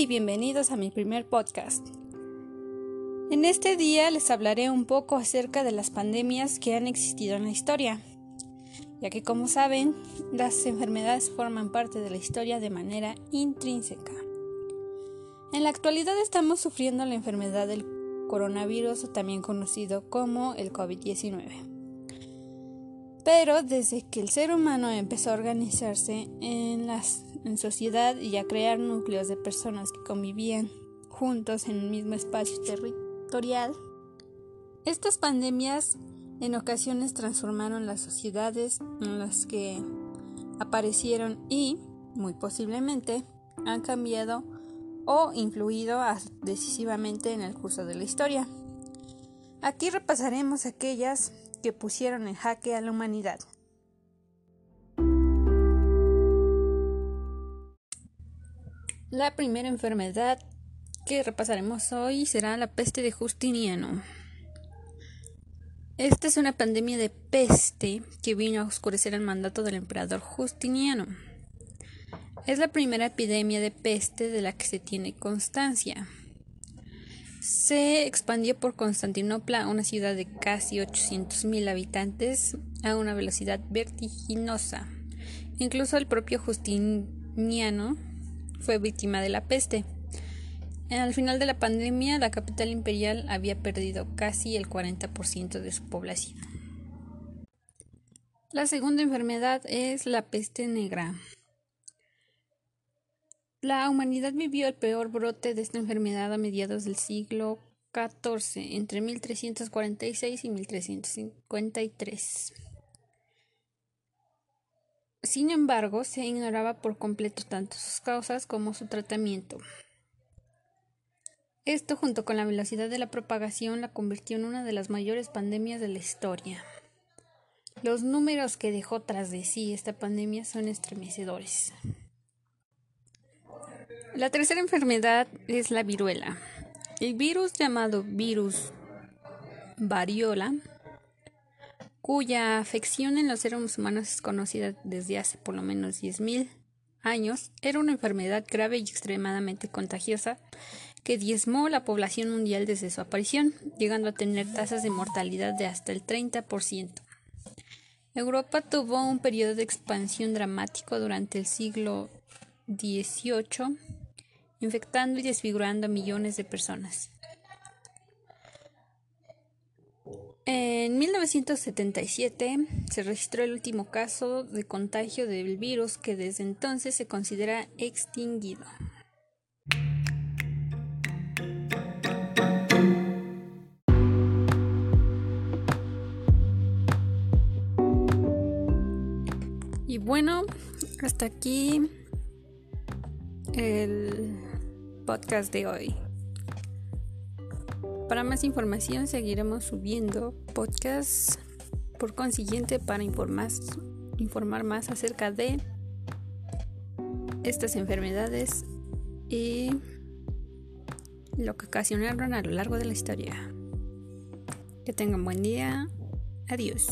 y bienvenidos a mi primer podcast. En este día les hablaré un poco acerca de las pandemias que han existido en la historia, ya que como saben, las enfermedades forman parte de la historia de manera intrínseca. En la actualidad estamos sufriendo la enfermedad del coronavirus, también conocido como el COVID-19. Pero desde que el ser humano empezó a organizarse en, las, sociedad y a crear núcleos de personas que convivían juntos en un mismo espacio territorial, estas pandemias en ocasiones transformaron las sociedades en las que aparecieron y, muy posiblemente, han cambiado o influido decisivamente en el curso de la historia. Aquí repasaremos aquellas que pusieron en jaque a la humanidad. La primera enfermedad que repasaremos hoy será la peste de Justiniano. Esta es una pandemia de peste que vino a oscurecer el mandato del emperador Justiniano. Es la primera epidemia de peste de la que se tiene constancia se expandió por Constantinopla, una ciudad de casi 800.000 habitantes, a una velocidad vertiginosa. Incluso el propio Justiniano fue víctima de la peste. Al final de la pandemia, la capital imperial había perdido casi el 40% de su población. La segunda enfermedad es la peste negra. La humanidad vivió el peor brote de esta enfermedad a mediados del siglo XIV, entre 1346 y 1353. Sin embargo, se ignoraba por completo tanto sus causas como su tratamiento. Esto, junto con la velocidad de la propagación, la convirtió en una de las mayores pandemias de la historia. Los números que dejó tras de sí esta pandemia son estremecedores. La tercera enfermedad es la viruela. El virus llamado virus variola, cuya afección en los seres humanos es conocida desde hace por lo menos 10.000 años, era una enfermedad grave y extremadamente contagiosa que diezmó la población mundial desde su aparición, llegando a tener tasas de mortalidad de hasta el 30%. Europa tuvo un periodo de expansión dramático durante el siglo XVIII infectando y desfigurando a millones de personas. En 1977 se registró el último caso de contagio del virus que desde entonces se considera extinguido. Y bueno, hasta aquí el podcast de hoy. Para más información seguiremos subiendo podcasts por consiguiente para informar, informar más acerca de estas enfermedades y lo que ocasionaron a lo largo de la historia. Que tengan buen día. Adiós.